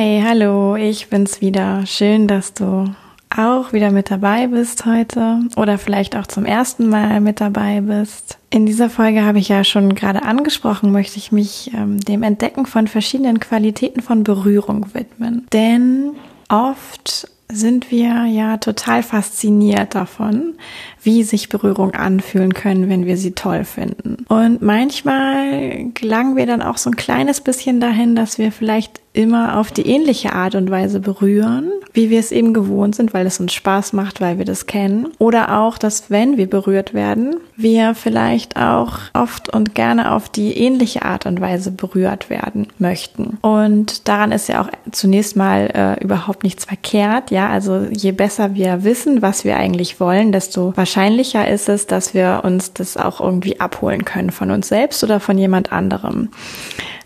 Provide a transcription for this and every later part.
Hi, hallo, ich bin's wieder. Schön, dass du auch wieder mit dabei bist heute oder vielleicht auch zum ersten Mal mit dabei bist. In dieser Folge habe ich ja schon gerade angesprochen, möchte ich mich ähm, dem Entdecken von verschiedenen Qualitäten von Berührung widmen. Denn oft sind wir ja total fasziniert davon, wie sich Berührung anfühlen können, wenn wir sie toll finden. Und manchmal gelangen wir dann auch so ein kleines bisschen dahin, dass wir vielleicht immer auf die ähnliche Art und Weise berühren, wie wir es eben gewohnt sind, weil es uns Spaß macht, weil wir das kennen. Oder auch, dass wenn wir berührt werden, wir vielleicht auch oft und gerne auf die ähnliche Art und Weise berührt werden möchten. Und daran ist ja auch zunächst mal äh, überhaupt nichts verkehrt. Ja, also je besser wir wissen, was wir eigentlich wollen, desto wahrscheinlicher ist es, dass wir uns das auch irgendwie abholen können von uns selbst oder von jemand anderem.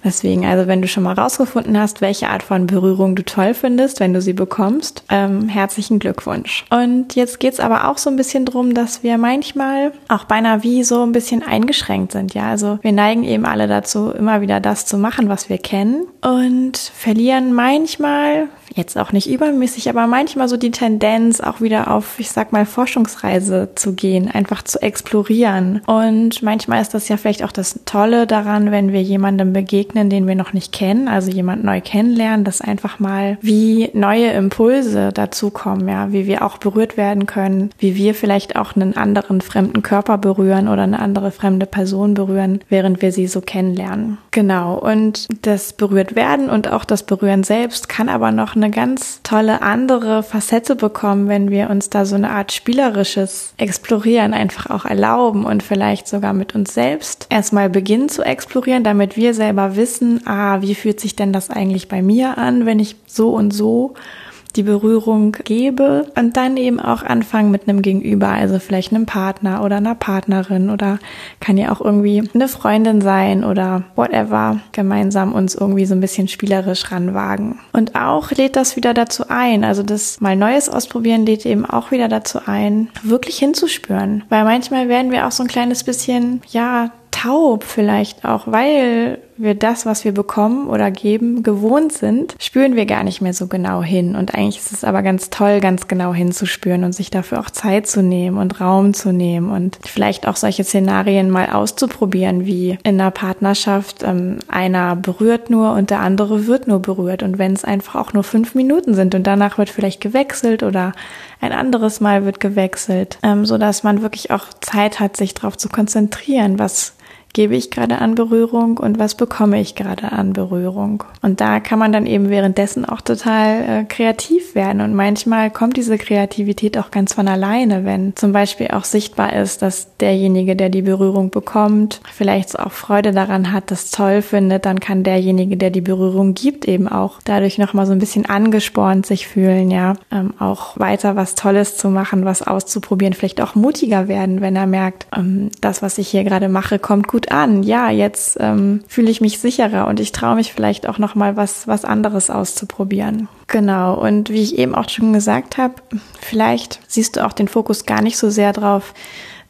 Deswegen, also wenn du schon mal rausgefunden hast, welche Art von Berührung du toll findest, wenn du sie bekommst, ähm, herzlichen Glückwunsch. Und jetzt geht's aber auch so ein bisschen drum, dass wir manchmal auch beinahe wie so ein bisschen eingeschränkt sind. Ja, also wir neigen eben alle dazu, immer wieder das zu machen, was wir kennen und verlieren manchmal jetzt auch nicht übermäßig, aber manchmal so die Tendenz, auch wieder auf, ich sag mal, Forschungsreise zu gehen, einfach zu explorieren. Und manchmal ist das ja vielleicht auch das Tolle daran, wenn wir jemandem begegnen, den wir noch nicht kennen, also jemand neu kennenlernen, dass einfach mal wie neue Impulse dazukommen, ja, wie wir auch berührt werden können, wie wir vielleicht auch einen anderen fremden Körper berühren oder eine andere fremde Person berühren, während wir sie so kennenlernen. Genau. Und das berührt werden und auch das Berühren selbst kann aber noch eine eine ganz tolle andere Facette bekommen, wenn wir uns da so eine Art spielerisches Explorieren einfach auch erlauben und vielleicht sogar mit uns selbst erstmal beginnen zu explorieren, damit wir selber wissen, ah, wie fühlt sich denn das eigentlich bei mir an, wenn ich so und so die Berührung gebe und dann eben auch anfangen mit einem Gegenüber, also vielleicht einem Partner oder einer Partnerin oder kann ja auch irgendwie eine Freundin sein oder whatever, gemeinsam uns irgendwie so ein bisschen spielerisch ranwagen. Und auch lädt das wieder dazu ein, also das mal Neues ausprobieren lädt eben auch wieder dazu ein, wirklich hinzuspüren, weil manchmal werden wir auch so ein kleines bisschen, ja, taub vielleicht auch, weil wir das, was wir bekommen oder geben, gewohnt sind, spüren wir gar nicht mehr so genau hin. Und eigentlich ist es aber ganz toll, ganz genau hinzuspüren und sich dafür auch Zeit zu nehmen und Raum zu nehmen und vielleicht auch solche Szenarien mal auszuprobieren, wie in einer Partnerschaft, ähm, einer berührt nur und der andere wird nur berührt. Und wenn es einfach auch nur fünf Minuten sind und danach wird vielleicht gewechselt oder ein anderes Mal wird gewechselt, ähm, so dass man wirklich auch Zeit hat, sich darauf zu konzentrieren, was gebe ich gerade an Berührung und was bekomme ich gerade an Berührung. Und da kann man dann eben währenddessen auch total äh, kreativ werden. Und manchmal kommt diese Kreativität auch ganz von alleine, wenn zum Beispiel auch sichtbar ist, dass derjenige, der die Berührung bekommt, vielleicht auch Freude daran hat, das toll findet, dann kann derjenige, der die Berührung gibt, eben auch dadurch nochmal so ein bisschen angespornt sich fühlen, ja, ähm, auch weiter was Tolles zu machen, was auszuprobieren, vielleicht auch mutiger werden, wenn er merkt, ähm, das, was ich hier gerade mache, kommt gut gut an. Ja, jetzt ähm, fühle ich mich sicherer und ich traue mich vielleicht auch noch mal was was anderes auszuprobieren. Genau. Und wie ich eben auch schon gesagt habe, vielleicht siehst du auch den Fokus gar nicht so sehr drauf,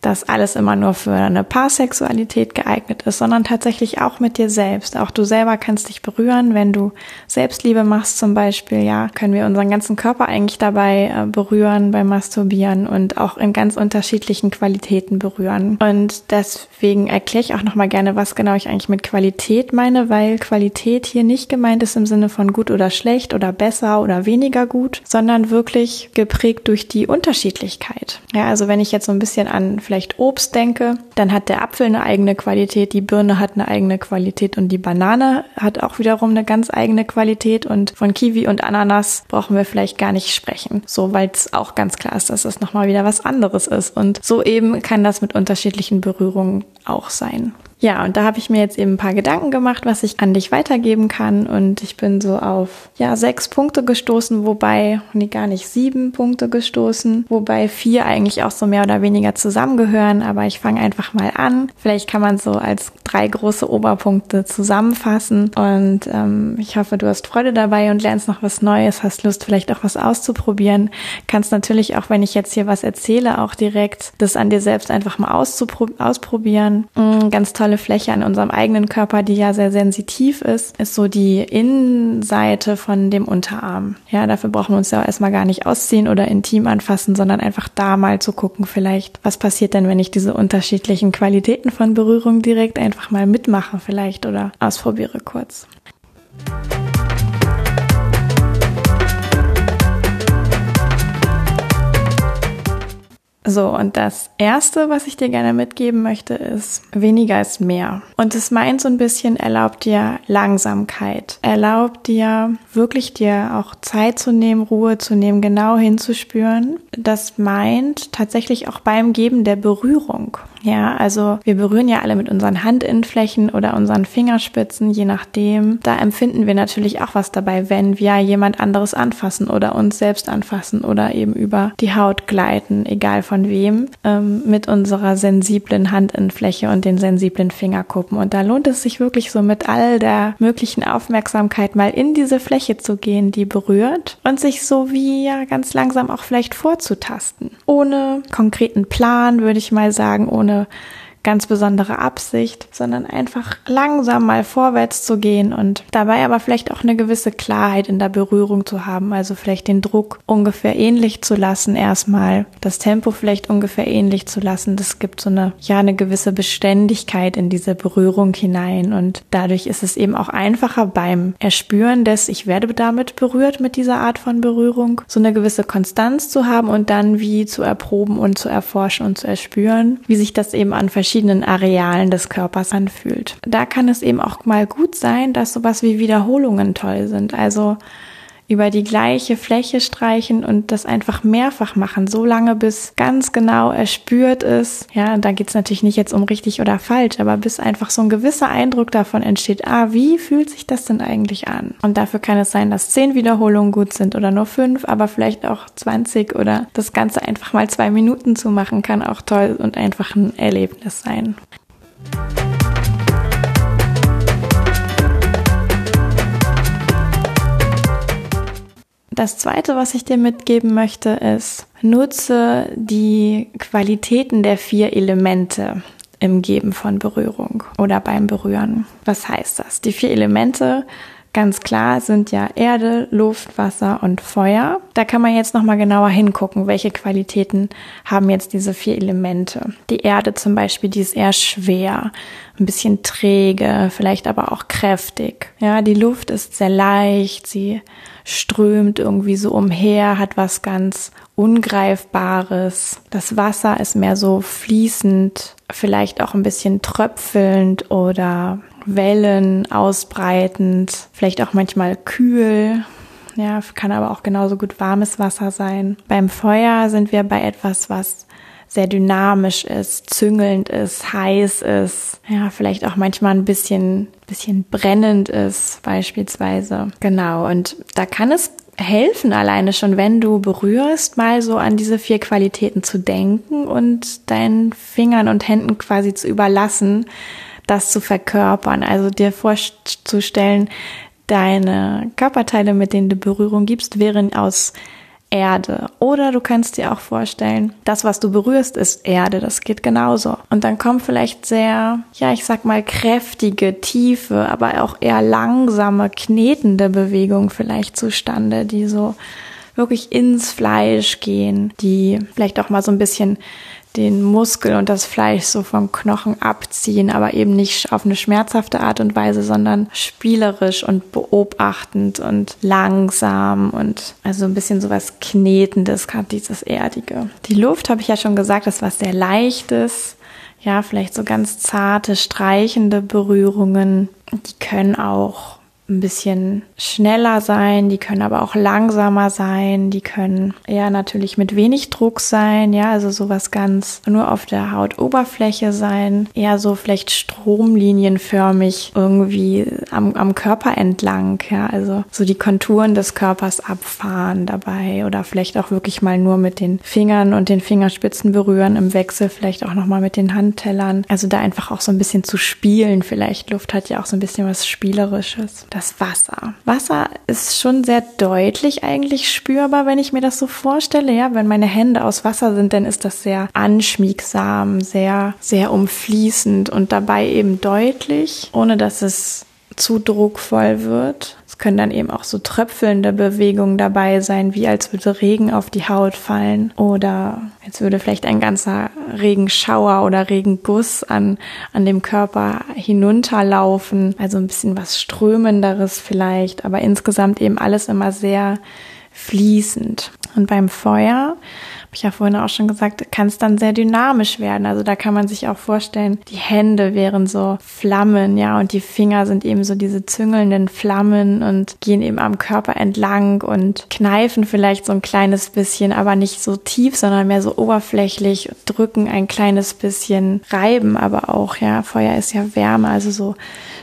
dass alles immer nur für eine Paarsexualität geeignet ist, sondern tatsächlich auch mit dir selbst. Auch du selber kannst dich berühren, wenn du Selbstliebe machst zum Beispiel, ja, können wir unseren ganzen Körper eigentlich dabei äh, berühren beim Masturbieren und auch in ganz unterschiedlichen Qualitäten berühren. Und deswegen erkläre ich auch nochmal gerne, was genau ich eigentlich mit Qualität meine, weil Qualität hier nicht gemeint ist im Sinne von gut oder schlecht oder besser oder weniger gut, sondern wirklich geprägt durch die Unterschiedlichkeit. Ja, also wenn ich jetzt so ein bisschen an vielleicht vielleicht Obst denke, dann hat der Apfel eine eigene Qualität, die Birne hat eine eigene Qualität und die Banane hat auch wiederum eine ganz eigene Qualität und von Kiwi und Ananas brauchen wir vielleicht gar nicht sprechen. So, weil es auch ganz klar ist, dass das nochmal wieder was anderes ist. Und so eben kann das mit unterschiedlichen Berührungen auch sein. Ja, und da habe ich mir jetzt eben ein paar Gedanken gemacht, was ich an dich weitergeben kann. Und ich bin so auf ja sechs Punkte gestoßen, wobei, nee, gar nicht sieben Punkte gestoßen, wobei vier eigentlich auch so mehr oder weniger zusammengehören. Aber ich fange einfach mal an. Vielleicht kann man so als drei große Oberpunkte zusammenfassen. Und ähm, ich hoffe, du hast Freude dabei und lernst noch was Neues, hast Lust, vielleicht auch was auszuprobieren. Kannst natürlich auch, wenn ich jetzt hier was erzähle, auch direkt das an dir selbst einfach mal ausprobieren. Mhm, ganz tolle tolle Fläche an unserem eigenen Körper, die ja sehr sensitiv ist, ist so die Innenseite von dem Unterarm. Ja, dafür brauchen wir uns ja erstmal gar nicht ausziehen oder intim anfassen, sondern einfach da mal zu gucken, vielleicht, was passiert denn, wenn ich diese unterschiedlichen Qualitäten von Berührung direkt einfach mal mitmache vielleicht oder ausprobiere kurz. So, und das erste, was ich dir gerne mitgeben möchte, ist, weniger ist mehr. Und es meint so ein bisschen, erlaubt dir Langsamkeit. Erlaubt dir wirklich dir auch Zeit zu nehmen, Ruhe zu nehmen, genau hinzuspüren. Das meint tatsächlich auch beim Geben der Berührung. Ja, also wir berühren ja alle mit unseren Handinnenflächen oder unseren Fingerspitzen, je nachdem. Da empfinden wir natürlich auch was dabei, wenn wir jemand anderes anfassen oder uns selbst anfassen oder eben über die Haut gleiten, egal von wem, ähm, mit unserer sensiblen Handinnenfläche und den sensiblen Fingerkuppen. Und da lohnt es sich wirklich so mit all der möglichen Aufmerksamkeit mal in diese Fläche zu gehen, die berührt und sich so wie ja ganz langsam auch vielleicht vorzutasten. Ohne konkreten Plan, würde ich mal sagen, ohne eine ganz besondere Absicht, sondern einfach langsam mal vorwärts zu gehen und dabei aber vielleicht auch eine gewisse Klarheit in der Berührung zu haben, also vielleicht den Druck ungefähr ähnlich zu lassen erstmal, das Tempo vielleicht ungefähr ähnlich zu lassen. Das gibt so eine, ja, eine gewisse Beständigkeit in diese Berührung hinein und dadurch ist es eben auch einfacher beim Erspüren des, ich werde damit berührt mit dieser Art von Berührung, so eine gewisse Konstanz zu haben und dann wie zu erproben und zu erforschen und zu erspüren, wie sich das eben an verschiedenen verschiedenen Arealen des Körpers anfühlt. Da kann es eben auch mal gut sein, dass sowas wie Wiederholungen toll sind. Also über die gleiche Fläche streichen und das einfach mehrfach machen, so lange bis ganz genau erspürt ist. Ja, da geht's natürlich nicht jetzt um richtig oder falsch, aber bis einfach so ein gewisser Eindruck davon entsteht, ah, wie fühlt sich das denn eigentlich an? Und dafür kann es sein, dass zehn Wiederholungen gut sind oder nur fünf, aber vielleicht auch 20 oder das Ganze einfach mal zwei Minuten zu machen, kann auch toll und einfach ein Erlebnis sein. Das zweite, was ich dir mitgeben möchte, ist, nutze die Qualitäten der vier Elemente im Geben von Berührung oder beim Berühren. Was heißt das? Die vier Elemente Ganz klar sind ja Erde, Luft, Wasser und Feuer. Da kann man jetzt nochmal genauer hingucken, welche Qualitäten haben jetzt diese vier Elemente. Die Erde zum Beispiel, die ist eher schwer, ein bisschen träge, vielleicht aber auch kräftig. Ja, die Luft ist sehr leicht, sie strömt irgendwie so umher, hat was ganz Ungreifbares. Das Wasser ist mehr so fließend, vielleicht auch ein bisschen tröpfelnd oder Wellen ausbreitend, vielleicht auch manchmal kühl. Ja, kann aber auch genauso gut warmes Wasser sein. Beim Feuer sind wir bei etwas, was sehr dynamisch ist, züngelnd ist, heiß ist, ja, vielleicht auch manchmal ein bisschen, bisschen brennend ist, beispielsweise. Genau. Und da kann es helfen, alleine schon, wenn du berührst, mal so an diese vier Qualitäten zu denken und deinen Fingern und Händen quasi zu überlassen, das zu verkörpern. Also dir vorzustellen, deine Körperteile, mit denen du Berührung gibst, wären aus Erde. Oder du kannst dir auch vorstellen, das, was du berührst, ist Erde. Das geht genauso. Und dann kommen vielleicht sehr, ja, ich sag mal, kräftige, tiefe, aber auch eher langsame, knetende Bewegungen vielleicht zustande, die so wirklich ins Fleisch gehen, die vielleicht auch mal so ein bisschen den Muskel und das Fleisch so vom Knochen abziehen, aber eben nicht auf eine schmerzhafte Art und Weise, sondern spielerisch und beobachtend und langsam und also ein bisschen sowas Knetendes, gerade dieses Erdige. Die Luft, habe ich ja schon gesagt, ist was sehr Leichtes. Ja, vielleicht so ganz zarte, streichende Berührungen. Die können auch ein bisschen schneller sein, die können aber auch langsamer sein, die können eher natürlich mit wenig Druck sein, ja, also sowas ganz nur auf der Hautoberfläche sein, eher so vielleicht stromlinienförmig irgendwie am, am Körper entlang, ja, also so die Konturen des Körpers abfahren dabei oder vielleicht auch wirklich mal nur mit den Fingern und den Fingerspitzen berühren im Wechsel, vielleicht auch nochmal mit den Handtellern, also da einfach auch so ein bisschen zu spielen, vielleicht. Luft hat ja auch so ein bisschen was Spielerisches das Wasser. Wasser ist schon sehr deutlich eigentlich spürbar, wenn ich mir das so vorstelle. Ja, wenn meine Hände aus Wasser sind, dann ist das sehr anschmiegsam, sehr, sehr umfließend und dabei eben deutlich, ohne dass es zu druckvoll wird. Es können dann eben auch so tröpfelnde Bewegungen dabei sein, wie als würde Regen auf die Haut fallen oder als würde vielleicht ein ganzer Regenschauer oder Regenguss an, an dem Körper hinunterlaufen. Also ein bisschen was Strömenderes vielleicht, aber insgesamt eben alles immer sehr fließend. Und beim Feuer ich ja vorhin auch schon gesagt, kann es dann sehr dynamisch werden. Also da kann man sich auch vorstellen, die Hände wären so Flammen, ja, und die Finger sind eben so diese züngelnden Flammen und gehen eben am Körper entlang und kneifen vielleicht so ein kleines bisschen, aber nicht so tief, sondern mehr so oberflächlich, drücken ein kleines bisschen, reiben aber auch, ja. Feuer ist ja Wärme, also so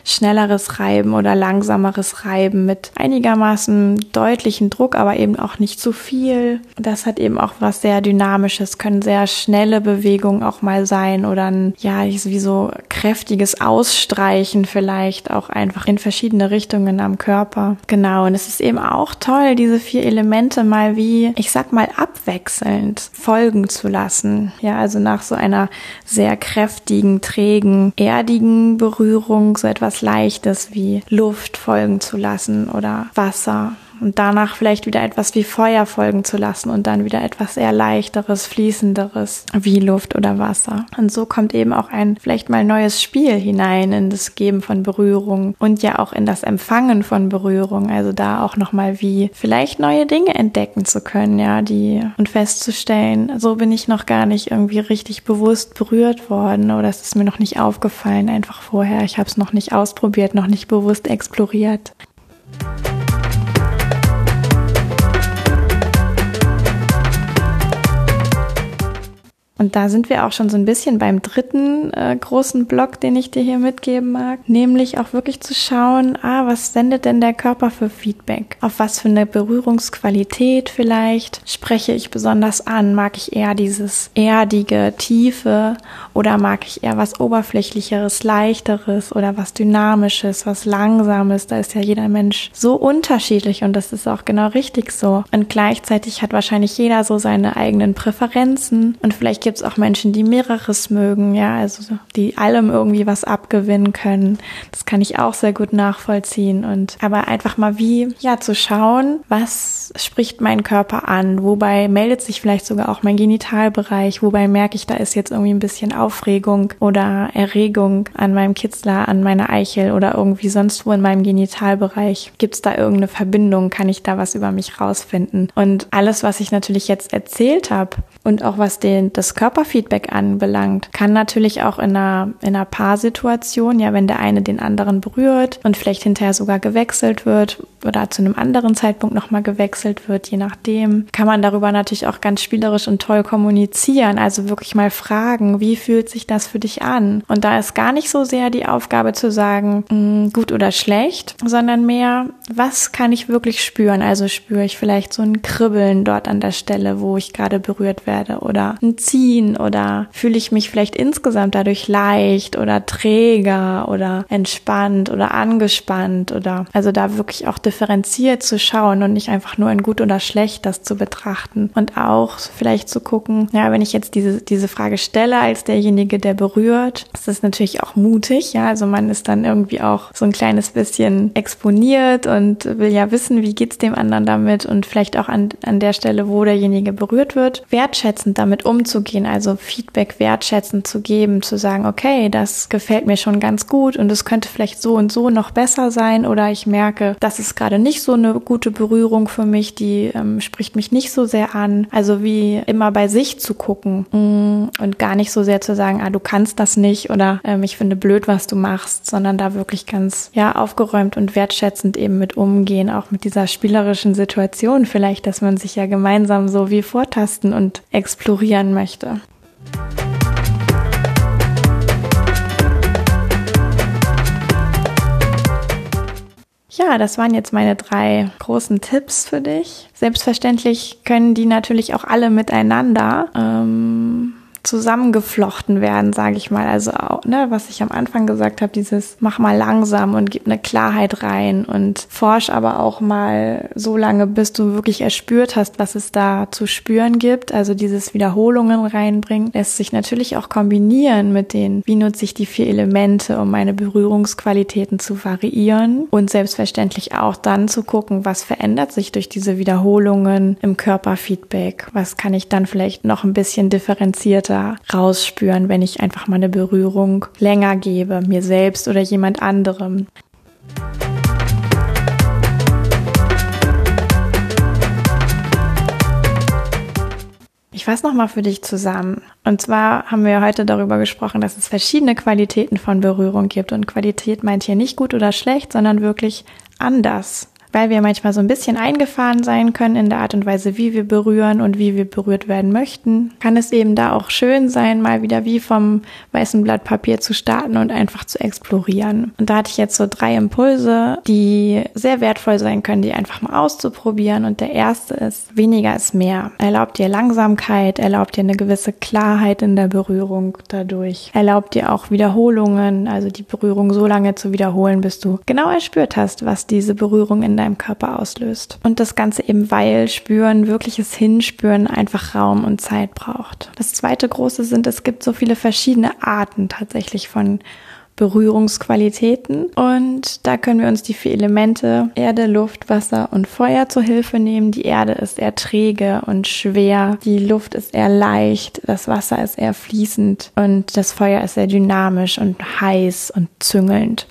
schnelleres Reiben oder langsameres Reiben mit einigermaßen deutlichen Druck, aber eben auch nicht zu viel. Das hat eben auch was sehr Dynamisches, können sehr schnelle Bewegungen auch mal sein oder ein, ja, wie so kräftiges Ausstreichen vielleicht auch einfach in verschiedene Richtungen am Körper. Genau. Und es ist eben auch toll, diese vier Elemente mal wie, ich sag mal, abwechselnd folgen zu lassen. Ja, also nach so einer sehr kräftigen, trägen, erdigen Berührung so etwas Leichtes wie Luft folgen zu lassen oder Wasser und danach vielleicht wieder etwas wie Feuer folgen zu lassen und dann wieder etwas eher leichteres, fließenderes wie Luft oder Wasser. Und so kommt eben auch ein vielleicht mal neues Spiel hinein in das Geben von Berührung und ja auch in das Empfangen von Berührung. Also da auch nochmal wie vielleicht neue Dinge entdecken zu können, ja, die und festzustellen, so bin ich noch gar nicht irgendwie richtig bewusst berührt worden oder es ist mir noch nicht aufgefallen einfach vorher. Ich habe es noch nicht ausprobiert, noch nicht bewusst exploriert. Und da sind wir auch schon so ein bisschen beim dritten äh, großen Block, den ich dir hier mitgeben mag, nämlich auch wirklich zu schauen, ah, was sendet denn der Körper für Feedback? Auf was für eine Berührungsqualität vielleicht spreche ich besonders an? Mag ich eher dieses erdige, tiefe oder mag ich eher was oberflächlicheres, leichteres oder was dynamisches, was langsames? Da ist ja jeder Mensch so unterschiedlich und das ist auch genau richtig so. Und gleichzeitig hat wahrscheinlich jeder so seine eigenen Präferenzen und vielleicht gibt es auch Menschen, die mehreres mögen, ja, also die allem irgendwie was abgewinnen können. Das kann ich auch sehr gut nachvollziehen und aber einfach mal wie, ja, zu schauen, was spricht mein Körper an, wobei meldet sich vielleicht sogar auch mein Genitalbereich, wobei merke ich, da ist jetzt irgendwie ein bisschen Aufregung oder Erregung an meinem Kitzler, an meiner Eichel oder irgendwie sonst wo in meinem Genitalbereich. Gibt es da irgendeine Verbindung? Kann ich da was über mich rausfinden? Und alles, was ich natürlich jetzt erzählt habe und auch was den, das Körperfeedback anbelangt, kann natürlich auch in einer, in einer Paarsituation, ja, wenn der eine den anderen berührt und vielleicht hinterher sogar gewechselt wird oder zu einem anderen Zeitpunkt nochmal gewechselt wird, je nachdem, kann man darüber natürlich auch ganz spielerisch und toll kommunizieren. Also wirklich mal fragen, wie fühlt sich das für dich an? Und da ist gar nicht so sehr die Aufgabe zu sagen, mh, hm, gut oder schlecht, sondern mehr, was kann ich wirklich spüren? Also spüre ich vielleicht so ein Kribbeln dort an der Stelle, wo ich gerade berührt werde oder ein Ziehen oder fühle ich mich vielleicht insgesamt dadurch leicht oder träger oder entspannt oder angespannt oder also da wirklich auch differenziert zu schauen und nicht einfach nur in gut oder schlecht das zu betrachten. Und auch vielleicht zu gucken, ja, wenn ich jetzt diese, diese Frage stelle als derjenige, der berührt, ist das natürlich auch mutig, ja, also man ist dann irgendwie auch so ein kleines bisschen exponiert und will ja wissen, wie geht's dem anderen damit und vielleicht auch an, an der Stelle, wo derjenige berührt wird, wertschätzen wertschätzend damit umzugehen, also Feedback wertschätzend zu geben, zu sagen, okay, das gefällt mir schon ganz gut und es könnte vielleicht so und so noch besser sein oder ich merke, das ist gerade nicht so eine gute Berührung für mich, die ähm, spricht mich nicht so sehr an. Also wie immer bei sich zu gucken mm, und gar nicht so sehr zu sagen, ah, du kannst das nicht oder ähm, ich finde blöd, was du machst, sondern da wirklich ganz, ja, aufgeräumt und wertschätzend eben mit umgehen, auch mit dieser spielerischen Situation vielleicht, dass man sich ja gemeinsam so wie vortasten und explorieren möchte. Ja, das waren jetzt meine drei großen Tipps für dich. Selbstverständlich können die natürlich auch alle miteinander. Ähm, zusammengeflochten werden, sage ich mal. Also auch, ne, was ich am Anfang gesagt habe, dieses mach mal langsam und gib eine Klarheit rein und forsch aber auch mal so lange, bis du wirklich erspürt hast, was es da zu spüren gibt. Also dieses Wiederholungen reinbringen lässt sich natürlich auch kombinieren mit den, wie nutze ich die vier Elemente, um meine Berührungsqualitäten zu variieren und selbstverständlich auch dann zu gucken, was verändert sich durch diese Wiederholungen im Körperfeedback. Was kann ich dann vielleicht noch ein bisschen differenzierter da rausspüren, wenn ich einfach mal eine Berührung länger gebe, mir selbst oder jemand anderem. Ich fasse nochmal für dich zusammen. Und zwar haben wir heute darüber gesprochen, dass es verschiedene Qualitäten von Berührung gibt. Und Qualität meint hier nicht gut oder schlecht, sondern wirklich anders weil wir manchmal so ein bisschen eingefahren sein können in der Art und Weise, wie wir berühren und wie wir berührt werden möchten, kann es eben da auch schön sein, mal wieder wie vom weißen Blatt Papier zu starten und einfach zu explorieren. Und da hatte ich jetzt so drei Impulse, die sehr wertvoll sein können, die einfach mal auszuprobieren. Und der erste ist, weniger ist mehr. Erlaubt dir Langsamkeit, erlaubt dir eine gewisse Klarheit in der Berührung dadurch. Erlaubt dir auch Wiederholungen, also die Berührung so lange zu wiederholen, bis du genau erspürt hast, was diese Berührung in deinem Körper auslöst. Und das Ganze eben, weil Spüren, wirkliches Hinspüren einfach Raum und Zeit braucht. Das zweite große sind, es gibt so viele verschiedene Arten tatsächlich von Berührungsqualitäten. Und da können wir uns die vier Elemente Erde, Luft, Wasser und Feuer zur Hilfe nehmen. Die Erde ist eher träge und schwer. Die Luft ist eher leicht. Das Wasser ist eher fließend. Und das Feuer ist sehr dynamisch und heiß und züngelnd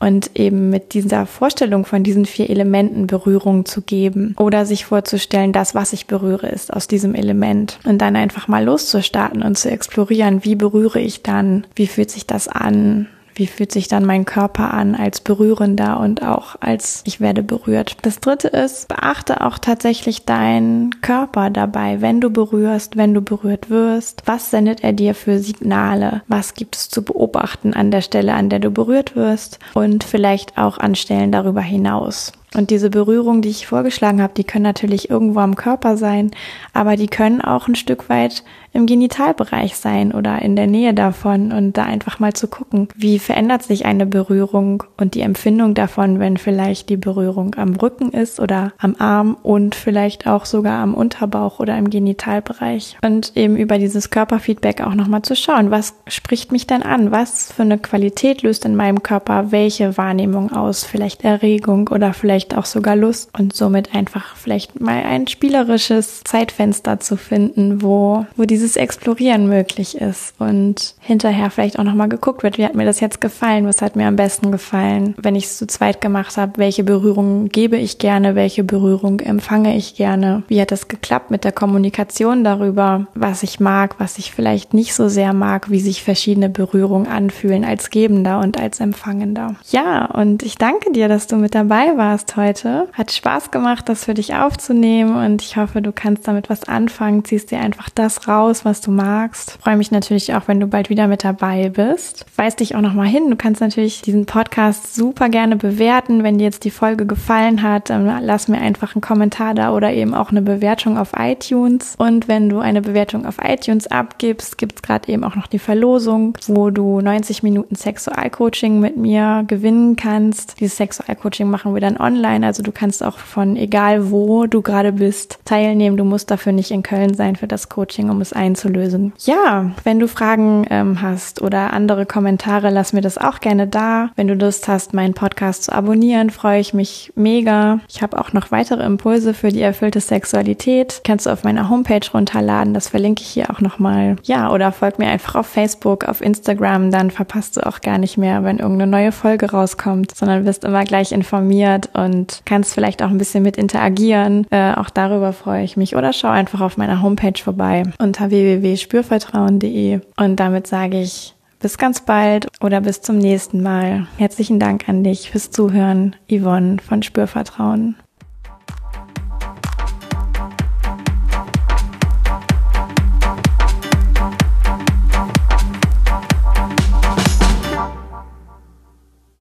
und eben mit dieser Vorstellung von diesen vier Elementen Berührung zu geben oder sich vorzustellen, das, was ich berühre, ist aus diesem Element. Und dann einfach mal loszustarten und zu explorieren, wie berühre ich dann, wie fühlt sich das an, wie fühlt sich dann mein Körper an als berührender und auch als ich werde berührt. Das dritte ist, beachte auch tatsächlich deinen Körper dabei, wenn du berührst, wenn du berührt wirst. Was sendet er dir für Signale? Was gibt es zu beobachten an der Stelle, an der du berührt wirst? Und vielleicht auch an Stellen darüber hinaus. Und diese Berührungen, die ich vorgeschlagen habe, die können natürlich irgendwo am Körper sein, aber die können auch ein Stück weit im Genitalbereich sein oder in der Nähe davon und da einfach mal zu gucken, wie verändert sich eine Berührung und die Empfindung davon, wenn vielleicht die Berührung am Rücken ist oder am Arm und vielleicht auch sogar am Unterbauch oder im Genitalbereich. Und eben über dieses Körperfeedback auch nochmal zu schauen, was spricht mich denn an? Was für eine Qualität löst in meinem Körper welche Wahrnehmung aus? Vielleicht Erregung oder vielleicht auch sogar Lust und somit einfach vielleicht mal ein spielerisches Zeitfenster zu finden, wo, wo die dieses Explorieren möglich ist und hinterher vielleicht auch nochmal geguckt wird, wie hat mir das jetzt gefallen, was hat mir am besten gefallen, wenn ich es zu zweit gemacht habe, welche Berührung gebe ich gerne, welche Berührung empfange ich gerne, wie hat das geklappt mit der Kommunikation darüber, was ich mag, was ich vielleicht nicht so sehr mag, wie sich verschiedene Berührungen anfühlen als Gebender und als Empfangender. Ja, und ich danke dir, dass du mit dabei warst heute. Hat Spaß gemacht, das für dich aufzunehmen und ich hoffe, du kannst damit was anfangen, ziehst dir einfach das raus, was du magst. freue mich natürlich auch, wenn du bald wieder mit dabei bist. Weis dich auch nochmal hin. Du kannst natürlich diesen Podcast super gerne bewerten. Wenn dir jetzt die Folge gefallen hat, lass mir einfach einen Kommentar da oder eben auch eine Bewertung auf iTunes. Und wenn du eine Bewertung auf iTunes abgibst, gibt es gerade eben auch noch die Verlosung, wo du 90 Minuten Sexualcoaching mit mir gewinnen kannst. Dieses Sexualcoaching machen wir dann online online, also du kannst auch von egal wo du gerade bist teilnehmen. Du musst dafür nicht in Köln sein für das Coaching, um es einzulösen. Ja, wenn du Fragen ähm, hast oder andere Kommentare, lass mir das auch gerne da. Wenn du Lust hast, meinen Podcast zu abonnieren, freue ich mich mega. Ich habe auch noch weitere Impulse für die erfüllte Sexualität. Kannst du auf meiner Homepage runterladen. Das verlinke ich hier auch nochmal. Ja, oder folg mir einfach auf Facebook, auf Instagram. Dann verpasst du auch gar nicht mehr, wenn irgendeine neue Folge rauskommt, sondern wirst immer gleich informiert und kannst vielleicht auch ein bisschen mit interagieren. Äh, auch darüber freue ich mich. Oder schau einfach auf meiner Homepage vorbei unter www.spürvertrauen.de. Und damit sage ich bis ganz bald oder bis zum nächsten Mal. Herzlichen Dank an dich fürs Zuhören, Yvonne von Spürvertrauen.